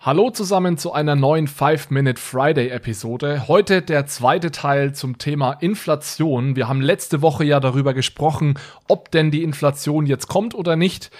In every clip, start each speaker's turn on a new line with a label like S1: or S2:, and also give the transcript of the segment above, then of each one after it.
S1: Hallo zusammen zu einer neuen 5-Minute Friday Episode. Heute der zweite Teil zum Thema Inflation. Wir haben letzte Woche ja darüber gesprochen, ob denn die Inflation jetzt kommt oder nicht.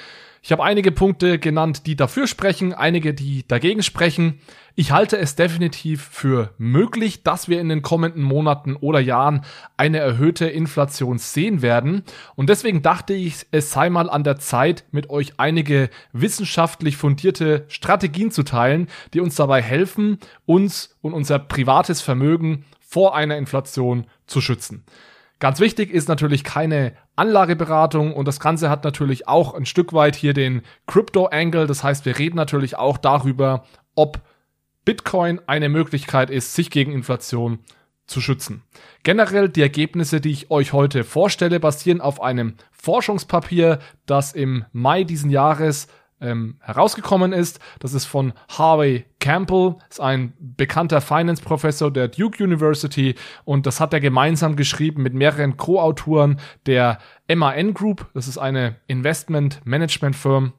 S1: Ich habe einige Punkte genannt, die dafür sprechen, einige, die dagegen sprechen. Ich halte es definitiv für möglich, dass wir in den kommenden Monaten oder Jahren eine erhöhte Inflation sehen werden. Und deswegen dachte ich, es sei mal an der Zeit, mit euch einige wissenschaftlich fundierte Strategien zu teilen, die uns dabei helfen, uns und unser privates Vermögen vor einer Inflation zu schützen. Ganz wichtig ist natürlich keine Anlageberatung und das Ganze hat natürlich auch ein Stück weit hier den Crypto-Angle. Das heißt, wir reden natürlich auch darüber, ob Bitcoin eine Möglichkeit ist, sich gegen Inflation zu schützen. Generell die Ergebnisse, die ich euch heute vorstelle, basieren auf einem Forschungspapier, das im Mai diesen Jahres ähm, herausgekommen ist. Das ist von Harvey Campbell, ist ein bekannter Finance-Professor der Duke University und das hat er gemeinsam geschrieben mit mehreren Co-Autoren der MAN Group. Das ist eine Investment-Management-Firm.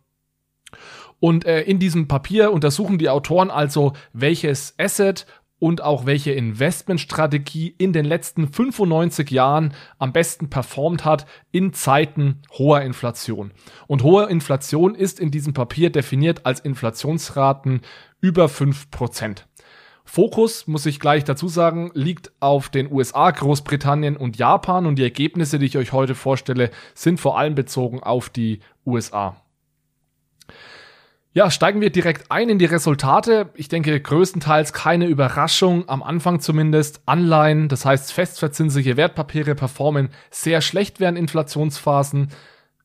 S1: Und äh, in diesem Papier untersuchen die Autoren also, welches Asset und auch welche Investmentstrategie in den letzten 95 Jahren am besten performt hat in Zeiten hoher Inflation. Und hohe Inflation ist in diesem Papier definiert als Inflationsraten über 5%. Fokus, muss ich gleich dazu sagen, liegt auf den USA, Großbritannien und Japan und die Ergebnisse, die ich euch heute vorstelle, sind vor allem bezogen auf die USA. Ja, steigen wir direkt ein in die Resultate. Ich denke, größtenteils keine Überraschung, am Anfang zumindest. Anleihen, das heißt festverzinsliche Wertpapiere, performen sehr schlecht während Inflationsphasen.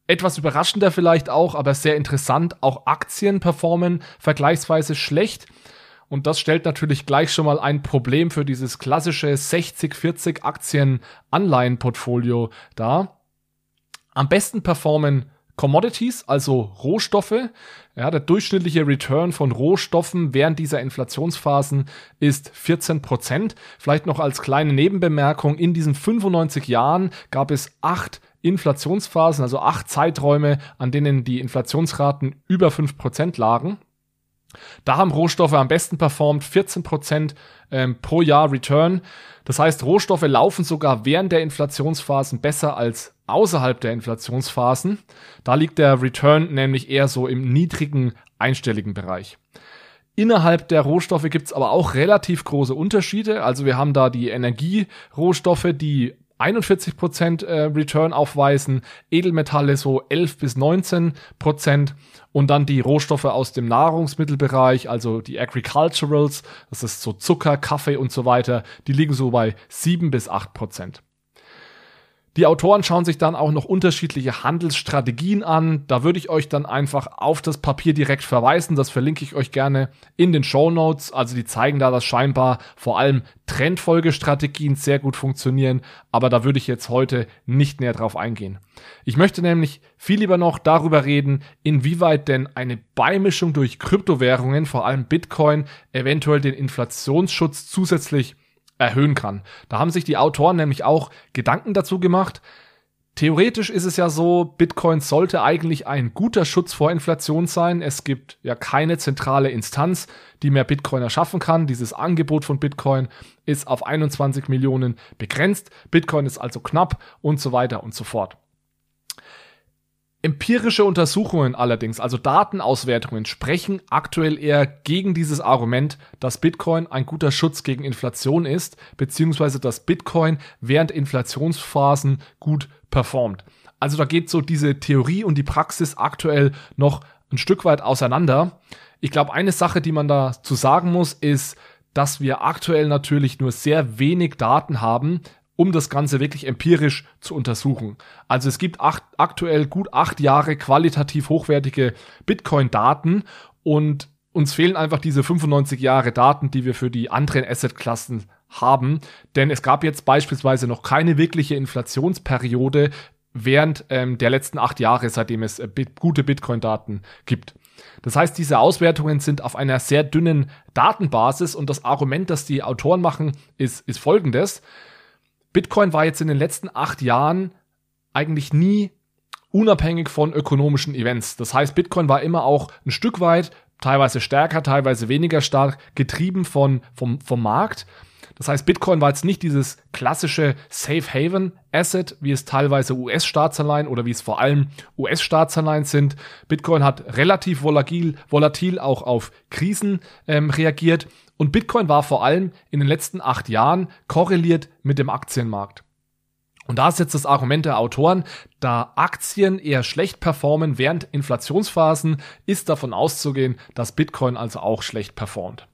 S1: Etwas überraschender vielleicht auch, aber sehr interessant, auch Aktien performen vergleichsweise schlecht. Und das stellt natürlich gleich schon mal ein Problem für dieses klassische 60-40 Aktien-Anleihen-Portfolio dar. Am besten performen Commodities, also Rohstoffe. Ja, der durchschnittliche Return von Rohstoffen während dieser Inflationsphasen ist 14 Prozent. Vielleicht noch als kleine Nebenbemerkung, in diesen 95 Jahren gab es acht Inflationsphasen, also acht Zeiträume, an denen die Inflationsraten über fünf Prozent lagen. Da haben Rohstoffe am besten performt, 14 Prozent ähm, pro Jahr Return. Das heißt, Rohstoffe laufen sogar während der Inflationsphasen besser als außerhalb der Inflationsphasen. Da liegt der Return nämlich eher so im niedrigen einstelligen Bereich. Innerhalb der Rohstoffe gibt's aber auch relativ große Unterschiede. Also wir haben da die Energierohstoffe, die 41 Prozent äh, Return aufweisen, Edelmetalle so 11 bis 19 Prozent und dann die Rohstoffe aus dem Nahrungsmittelbereich, also die Agriculturals, das ist so Zucker, Kaffee und so weiter, die liegen so bei 7 bis 8%. Prozent. Die Autoren schauen sich dann auch noch unterschiedliche Handelsstrategien an. Da würde ich euch dann einfach auf das Papier direkt verweisen. Das verlinke ich euch gerne in den Show Notes. Also die zeigen da, dass scheinbar vor allem Trendfolgestrategien sehr gut funktionieren. Aber da würde ich jetzt heute nicht näher drauf eingehen. Ich möchte nämlich viel lieber noch darüber reden, inwieweit denn eine Beimischung durch Kryptowährungen, vor allem Bitcoin, eventuell den Inflationsschutz zusätzlich erhöhen kann. Da haben sich die Autoren nämlich auch Gedanken dazu gemacht. Theoretisch ist es ja so, Bitcoin sollte eigentlich ein guter Schutz vor Inflation sein. Es gibt ja keine zentrale Instanz, die mehr Bitcoin erschaffen kann. Dieses Angebot von Bitcoin ist auf 21 Millionen begrenzt. Bitcoin ist also knapp und so weiter und so fort. Empirische Untersuchungen allerdings, also Datenauswertungen, sprechen aktuell eher gegen dieses Argument, dass Bitcoin ein guter Schutz gegen Inflation ist, beziehungsweise dass Bitcoin während Inflationsphasen gut performt. Also da geht so diese Theorie und die Praxis aktuell noch ein Stück weit auseinander. Ich glaube, eine Sache, die man da zu sagen muss, ist, dass wir aktuell natürlich nur sehr wenig Daten haben, um das Ganze wirklich empirisch zu untersuchen. Also es gibt acht, aktuell gut acht Jahre qualitativ hochwertige Bitcoin-Daten und uns fehlen einfach diese 95 Jahre Daten, die wir für die anderen Asset-Klassen haben. Denn es gab jetzt beispielsweise noch keine wirkliche Inflationsperiode während ähm, der letzten acht Jahre, seitdem es äh, bit gute Bitcoin-Daten gibt. Das heißt, diese Auswertungen sind auf einer sehr dünnen Datenbasis und das Argument, das die Autoren machen, ist, ist folgendes. Bitcoin war jetzt in den letzten acht Jahren eigentlich nie unabhängig von ökonomischen Events. Das heißt, Bitcoin war immer auch ein Stück weit teilweise stärker, teilweise weniger stark, getrieben von, vom, vom Markt. Das heißt, Bitcoin war jetzt nicht dieses klassische Safe Haven Asset, wie es teilweise US-Staatsanleihen oder wie es vor allem US-Staatsanleihen sind. Bitcoin hat relativ volatil, volatil auch auf Krisen ähm, reagiert. Und Bitcoin war vor allem in den letzten acht Jahren korreliert mit dem Aktienmarkt. Und da ist jetzt das Argument der Autoren, da Aktien eher schlecht performen während Inflationsphasen, ist davon auszugehen, dass Bitcoin also auch schlecht performt.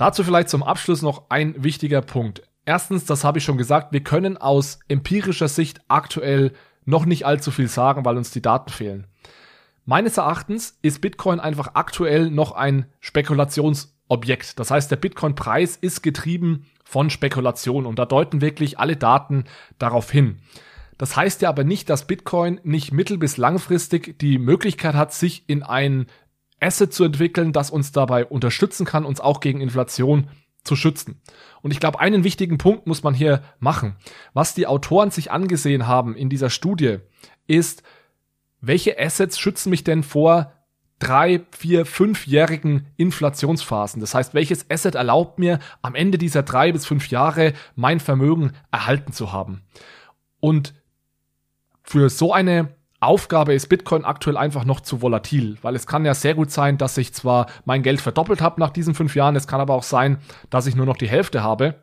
S1: Dazu vielleicht zum Abschluss noch ein wichtiger Punkt. Erstens, das habe ich schon gesagt, wir können aus empirischer Sicht aktuell noch nicht allzu viel sagen, weil uns die Daten fehlen. Meines Erachtens ist Bitcoin einfach aktuell noch ein Spekulationsobjekt. Das heißt, der Bitcoin-Preis ist getrieben von Spekulation und da deuten wirklich alle Daten darauf hin. Das heißt ja aber nicht, dass Bitcoin nicht mittel- bis langfristig die Möglichkeit hat, sich in ein Asset zu entwickeln, das uns dabei unterstützen kann, uns auch gegen Inflation zu schützen. Und ich glaube, einen wichtigen Punkt muss man hier machen. Was die Autoren sich angesehen haben in dieser Studie, ist, welche Assets schützen mich denn vor drei, vier, fünfjährigen Inflationsphasen. Das heißt, welches Asset erlaubt mir am Ende dieser drei bis fünf Jahre mein Vermögen erhalten zu haben. Und für so eine Aufgabe ist Bitcoin aktuell einfach noch zu volatil, weil es kann ja sehr gut sein, dass ich zwar mein Geld verdoppelt habe nach diesen fünf Jahren, es kann aber auch sein, dass ich nur noch die Hälfte habe.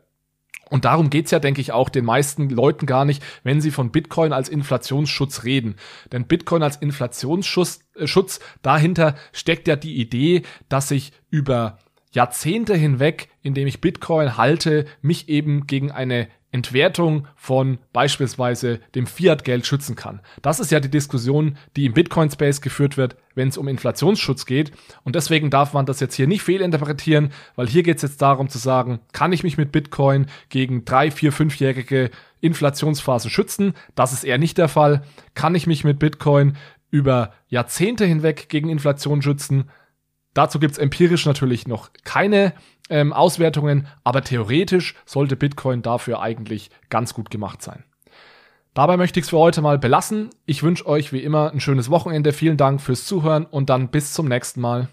S1: Und darum geht's ja, denke ich, auch den meisten Leuten gar nicht, wenn sie von Bitcoin als Inflationsschutz reden. Denn Bitcoin als Inflationsschutz, äh, Schutz, dahinter steckt ja die Idee, dass ich über Jahrzehnte hinweg, indem ich Bitcoin halte, mich eben gegen eine Entwertung von beispielsweise dem Fiat-Geld schützen kann. Das ist ja die Diskussion, die im Bitcoin-Space geführt wird, wenn es um Inflationsschutz geht. Und deswegen darf man das jetzt hier nicht fehlinterpretieren, weil hier geht es jetzt darum zu sagen, kann ich mich mit Bitcoin gegen drei, vier, fünfjährige Inflationsphase schützen? Das ist eher nicht der Fall. Kann ich mich mit Bitcoin über Jahrzehnte hinweg gegen Inflation schützen? Dazu gibt es empirisch natürlich noch keine ähm, Auswertungen, aber theoretisch sollte Bitcoin dafür eigentlich ganz gut gemacht sein. Dabei möchte ich es für heute mal belassen. Ich wünsche euch wie immer ein schönes Wochenende. Vielen Dank fürs Zuhören und dann bis zum nächsten Mal.